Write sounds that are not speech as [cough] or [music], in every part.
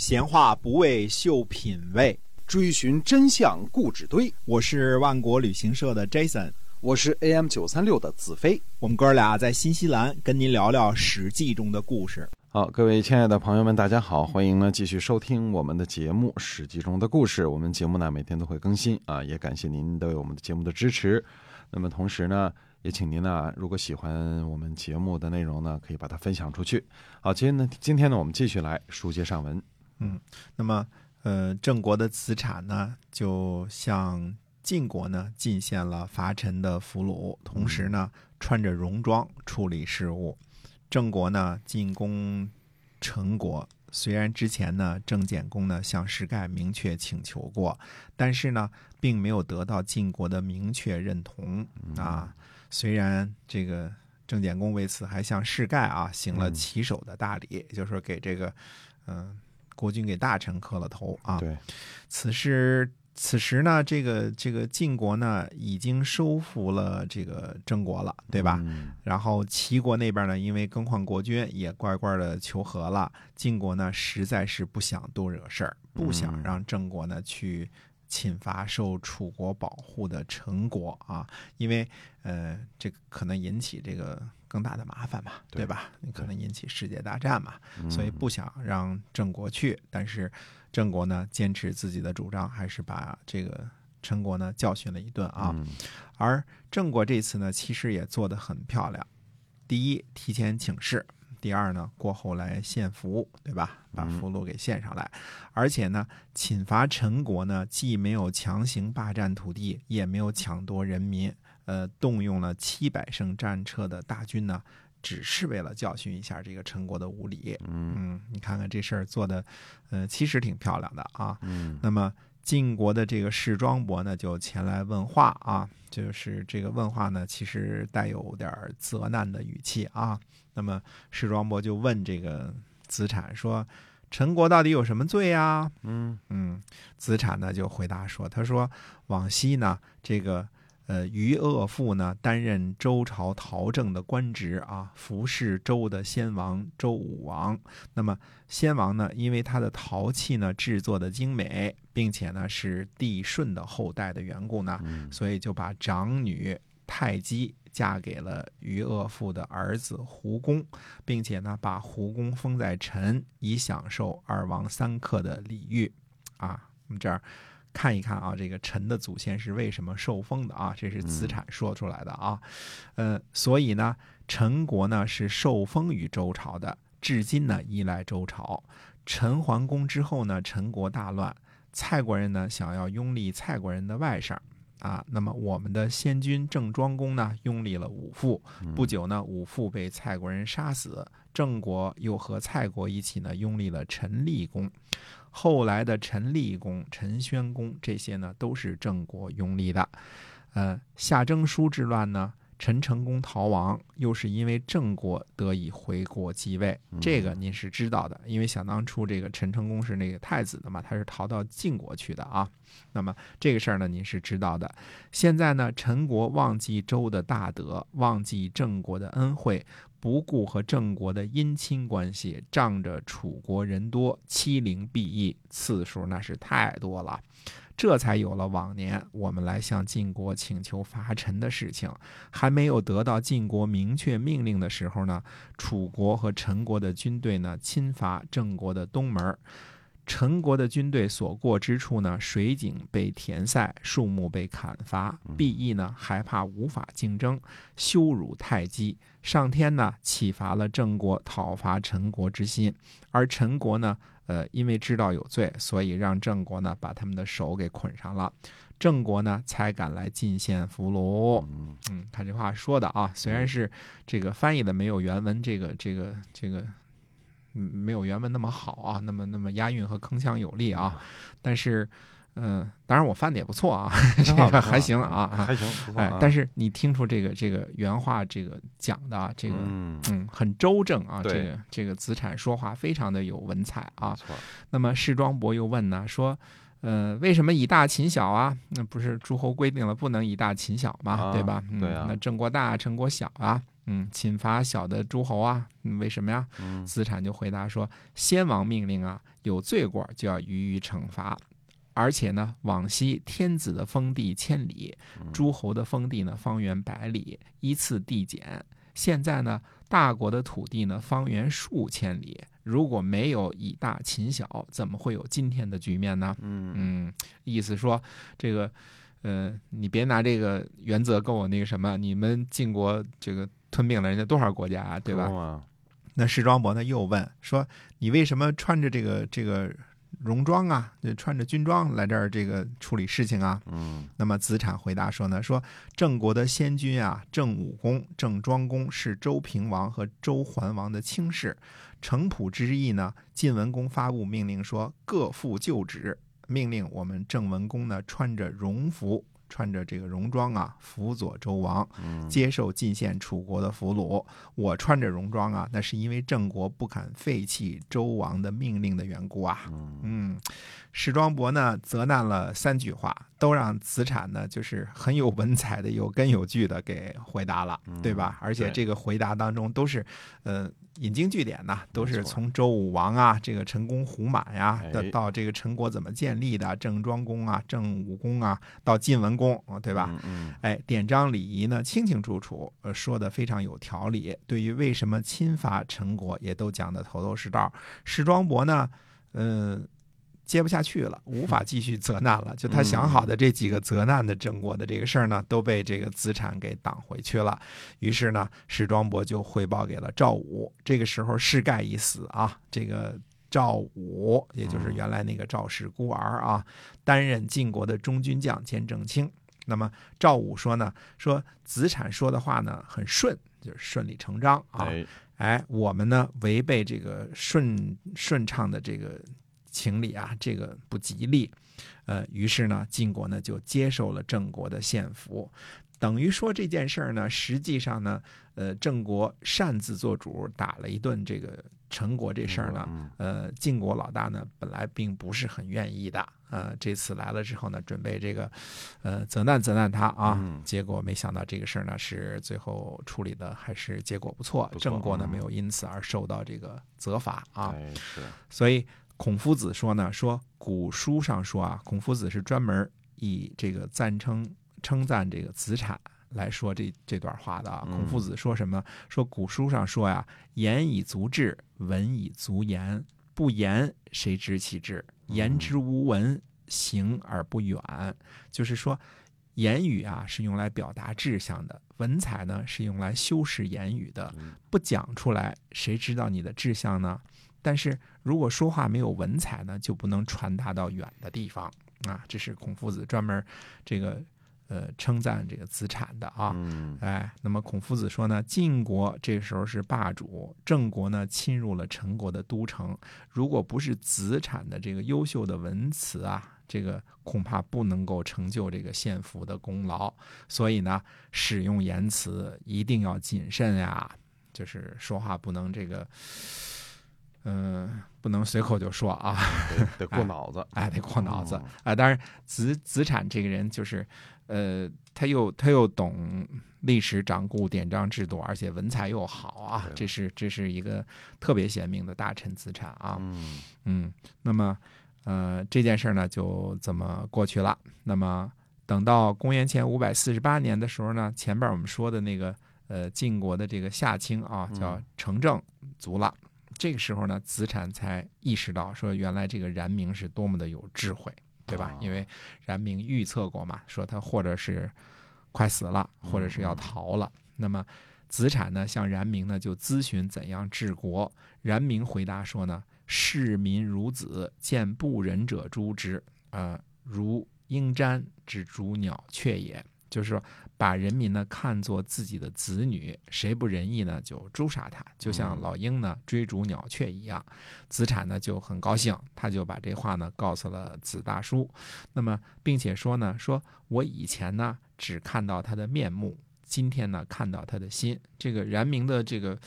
闲话不为秀品味，追寻真相故纸堆。我是万国旅行社的 Jason，我是 AM 九三六的子飞。我们哥俩在新西兰跟您聊聊《史记》中的故事。好，各位亲爱的朋友们，大家好，欢迎呢继续收听我们的节目《史记》中的故事。我们节目呢每天都会更新啊，也感谢您对我们的节目的支持。那么同时呢，也请您呢，如果喜欢我们节目的内容呢，可以把它分享出去。好，今天呢，今天呢，我们继续来书接上文。嗯，那么呃，郑国的子产呢，就向晋国呢进献了伐陈的俘虏，同时呢，穿着戎装处理事务。郑国呢进攻陈国，虽然之前呢郑简公呢向石盖明确请求过，但是呢并没有得到晋国的明确认同啊。虽然这个郑简公为此还向石盖啊行了起手的大礼，也就是说给这个嗯国君给大臣磕了头啊。对，此事。此时呢，这个这个晋国呢已经收复了这个郑国了，对吧？然后齐国那边呢，因为更换国君，也乖乖的求和了。晋国呢，实在是不想多惹事儿，不想让郑国呢去侵伐受楚国保护的陈国啊，因为呃，这个可能引起这个更大的麻烦嘛，对吧？你可能引起世界大战嘛，所以不想让郑国去，但是。郑国呢，坚持自己的主张，还是把这个陈国呢教训了一顿啊。而郑国这次呢，其实也做得很漂亮。第一，提前请示；第二呢，过后来献俘，对吧？把俘虏给献上来。而且呢，侵伐陈国呢，既没有强行霸占土地，也没有抢夺人民，呃，动用了七百乘战车的大军呢。只是为了教训一下这个陈国的无礼，嗯，你看看这事儿做的，呃，其实挺漂亮的啊。嗯，那么晋国的这个士庄伯呢，就前来问话啊，就是这个问话呢，其实带有点责难的语气啊。那么士庄伯就问这个子产说：“陈国到底有什么罪呀？”嗯嗯，子产呢就回答说：“他说往昔呢，这个。”呃，于鄂父呢担任周朝陶政的官职啊，服侍周的先王周武王。那么先王呢，因为他的陶器呢制作的精美，并且呢是帝舜的后代的缘故呢，所以就把长女太姬嫁给了于鄂父的儿子胡公，并且呢把胡公封在陈，以享受二王三客的礼遇。啊，我们这儿。看一看啊，这个陈的祖先是为什么受封的啊？这是子产说出来的啊。呃，所以呢，陈国呢是受封于周朝的，至今呢依赖周朝。陈桓公之后呢，陈国大乱，蔡国人呢想要拥立蔡国人的外甥啊。那么我们的先君郑庄公呢拥立了武父，不久呢武父被蔡国人杀死，郑国又和蔡国一起呢拥立了陈立公。后来的陈立公、陈宣公这些呢，都是郑国拥立的。呃，夏征舒之乱呢，陈成功逃亡，又是因为郑国得以回国继位，这个您是知道的。因为想当初这个陈成功是那个太子的嘛，他是逃到晋国去的啊。那么这个事儿呢，您是知道的。现在呢，陈国忘记周的大德，忘记郑国的恩惠。不顾和郑国的姻亲关系，仗着楚国人多，欺凌避役次数那是太多了，这才有了往年我们来向晋国请求伐陈的事情。还没有得到晋国明确命令的时候呢，楚国和陈国的军队呢侵伐郑国的东门。陈国的军队所过之处呢，水井被填塞，树木被砍伐，毕义呢害怕无法竞争，羞辱太姬。上天呢启发了郑国讨伐陈国之心，而陈国呢，呃，因为知道有罪，所以让郑国呢把他们的手给捆上了，郑国呢才敢来进献俘虏。嗯，他这话说的啊，虽然是这个翻译的没有原文这个这个这个。嗯，没有原文那么好啊，那么那么押韵和铿锵有力啊，但是，嗯，当然我翻的也不错啊，[laughs] 这个还行啊，还行，哎，但是你听出这个这个原话这个讲的这个嗯很周正啊，这个这个子产说话非常的有文采啊，那么士庄伯又问呢，说，呃，为什么以大秦小啊？那不是诸侯规定了不能以大秦小嘛，对吧？对啊，那郑国大，陈国小啊。嗯，秦伐小的诸侯啊？为什么呀？子产就回答说：“先王命令啊，有罪过就要予以惩罚。而且呢，往昔天子的封地千里，诸侯的封地呢方圆百里，依次递减。现在呢，大国的土地呢方圆数千里，如果没有以大秦小，怎么会有今天的局面呢？嗯嗯，意思说这个，呃，你别拿这个原则跟我那个什么，你们晋国这个吞并了人家多少国家啊，对吧？啊，那士庄伯呢又问说：“你为什么穿着这个这个戎装啊，就穿着军装来这儿这个处理事情啊嗯？”那么子产回答说呢：“说郑国的先君啊，郑武公、郑庄公是周平王和周桓王的亲事。城濮之役呢，晋文公发布命令说各复旧职，命令我们郑文公呢穿着戎服。”穿着这个戎装啊，辅佐周王，嗯接受进献楚国的俘虏。我穿着戎装啊，那是因为郑国不肯废弃周王的命令的缘故啊。嗯嗯，史庄伯呢责难了三句话，都让子产呢就是很有文采的、有根有据的给回答了，对吧？而且这个回答当中都是，呃，引经据典呐，都是从周武王啊，这个陈宫胡满呀，哎到到这个陈国怎么建立的，郑庄公啊、郑武公啊，到晋文公，啊对吧？哎，典章礼仪呢清清楚楚，呃，说的非常有条理。对于为什么侵伐陈国，也都讲的头头是道。史庄伯呢，嗯、接不下去了，无法继续责难了。就他想好的这几个责难的郑国的这个事儿呢，都被这个子产给挡回去了。于是呢，史庄伯就汇报给了赵武。这个时候，世盖已死啊，这个。赵武，也就是原来那个赵氏孤儿啊，担任晋国的中军将兼正卿。那么赵武说呢，说子产说的话呢很顺，就是顺理成章啊。哎哎，我们呢违背这个顺顺畅的这个情理啊，这个不吉利。呃，于是呢，晋国呢就接受了郑国的献俘，等于说这件事儿呢，实际上呢，呃，郑国擅自做主，打了一顿这个陈国这事儿呢，嗯呃，晋国老大呢本来并不是很愿意的，呃，这次来了之后呢，准备这个，呃，责难责难他啊，嗯。结果没想到这个事儿呢是最后处理的还是结果不错，郑国呢嗯。没有因此而受到这个责罚啊，哎是。所以孔夫子说呢，说古书上说啊，孔夫子是专门以这个赞称称赞这个子产来说这这段话的啊。嗯孔夫子说什么？说古书上说呀，言以足志，文以足言。不言，谁知其志？言之无文，行而不远。就是说，言语啊是用来表达志向的，文采呢是用来修饰言语的。不讲出来，谁知道你的志向呢？但是如果说话没有文采呢，就不能传达到远的地方啊。这是孔夫子专门这个呃称赞这个子产的啊。嗯哎，那么孔夫子说呢，晋国这时候是霸主，郑国呢侵入了陈国的都城。如果不是子产的这个优秀的文辞啊，这个恐怕不能够成就这个献俘的功劳。所以呢，使用言辞一定要谨慎呀，就是说话不能这个，嗯、不能随口就说啊。得得过脑子哎，得过脑子啊、哦当然，子子产这个人就是，呃，他又他又懂历史掌故、典章制度，而且文采又好啊，这是这是一个特别贤明的大臣子产啊。嗯嗯，那么呃这件事儿呢就这么过去了。那么等到公元前五百四十八年的时候呢，前边我们说的那个呃晋国的这个夏卿啊，叫嗯成正卒了。这个时候呢，子产才意识到说，原来这个冉明是多么的有智慧，对吧？哦因为冉明预测过嘛，说他或者是快死了，或者是要逃了。那么子产呢，向冉明呢就咨询怎样治国。冉明回答说呢：“视民如子，见不仁者诛之，呃，如鹰瞻之逐鸟雀也。”就是说，把人民呢看作自己的子女，谁不仁义呢，就诛杀他，就像嗯老鹰呢追逐鸟雀一样。子产呢就很高兴，他就把这话呢告诉了子大叔。那么，并且说呢，说我以前呢只看到他的面目，今天呢看到他的心。这个冉明的这个。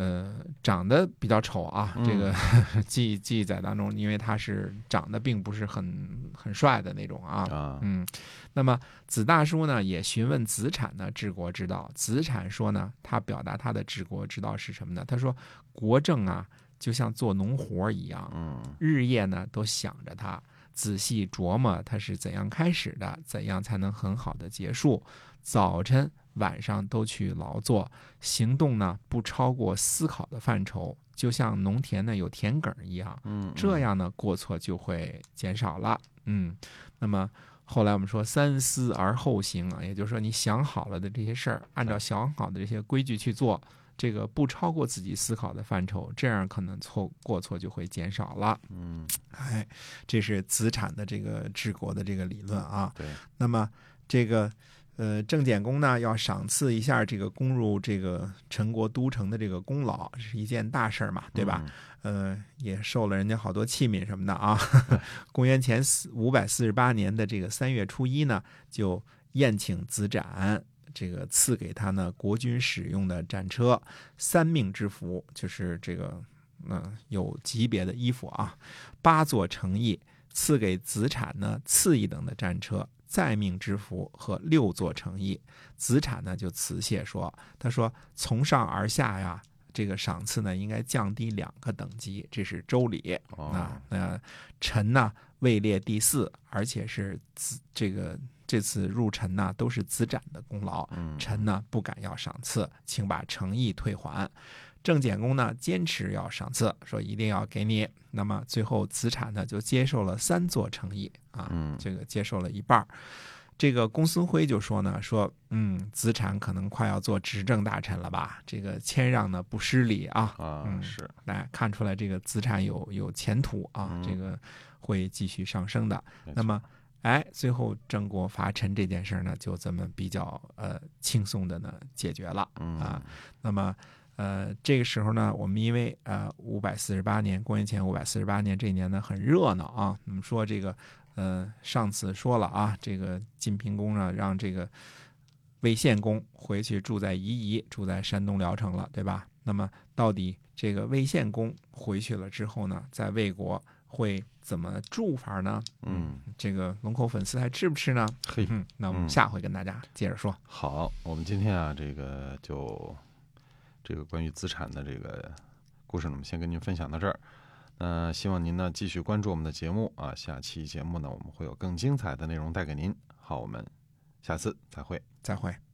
呃，长得比较丑啊，嗯这个 [laughs] 记记载当中，因为他是长得并不是很很帅的那种啊，啊嗯，那么子大叔呢也询问子产呢治国之道。子产说呢，他表达他的治国之道是什么呢？他说国政啊，就像做农活一样，嗯日夜呢都想着他，仔细琢磨他是怎样开始的，怎样才能很好的结束。早晨、晚上都去劳作，行动呢不超过思考的范畴，就像农田呢有田埂一样。嗯，这样呢，过错就会减少了。嗯，那么后来我们说三思而后行啊，也就是说你想好了的这些事儿，按照想好的这些规矩去做，这个不超过自己思考的范畴，这样可能错过错就会减少了。嗯哎，这是子产的这个治国的这个理论啊。对，那么这个呃，郑简公呢要赏赐一下这个攻入这个陈国都城的这个功劳，这是一件大事儿嘛，对吧？嗯？呃，也受了人家好多器皿什么的啊。公元前四五百四十八年的这个三月初一呢，就宴请子展，这个赐给他呢国君使用的战车三命之服，就是这个嗯、呃有级别的衣服啊，八座乘翼，赐给子产呢次一等的战车。再命之服和六座乘邑，子产呢就辞谢说：“他说从上而下呀，这个赏赐呢应该降低两个等级，这是周礼。哦啊，那臣呢位列第四，而且是子这个这次入城呢都是子展的功劳，嗯臣呢不敢要赏赐，请把诚意退还。郑简公呢坚持要赏赐，说一定要给你。那么最后子产呢就接受了三座诚意啊，嗯这个接受了一半儿。这个公孙辉就说呢，说嗯，子产可能快要做执政大臣了吧？这个谦让呢不失礼啊，啊嗯是来看出来这个子产有有前途啊，嗯这个会继续上升的。那么，哎，最后郑国伐陈这件事儿呢，就这么比较呃轻松的呢解决了。嗯啊那么，呃，这个时候呢，我们因为呃五百四十八年，公元前五百四十八年这一年呢很热闹啊。我们说这个，呃，上次说了啊，这个晋平公呢让这个魏献公回去住在夷夷，住在山东聊城了，对吧？那么到底这个魏献公回去了之后呢，在魏国会怎么住法呢？嗯，这个龙口粉丝还吃不吃呢？嘿嗯，那我们嗯下回跟大家接着说。好，我们今天啊，这个就这个关于资产的这个故事呢，我们先跟您分享到这儿。那希望您呢继续关注我们的节目啊，下期节目呢我们会有更精彩的内容带给您。好，我们下次再会。再会。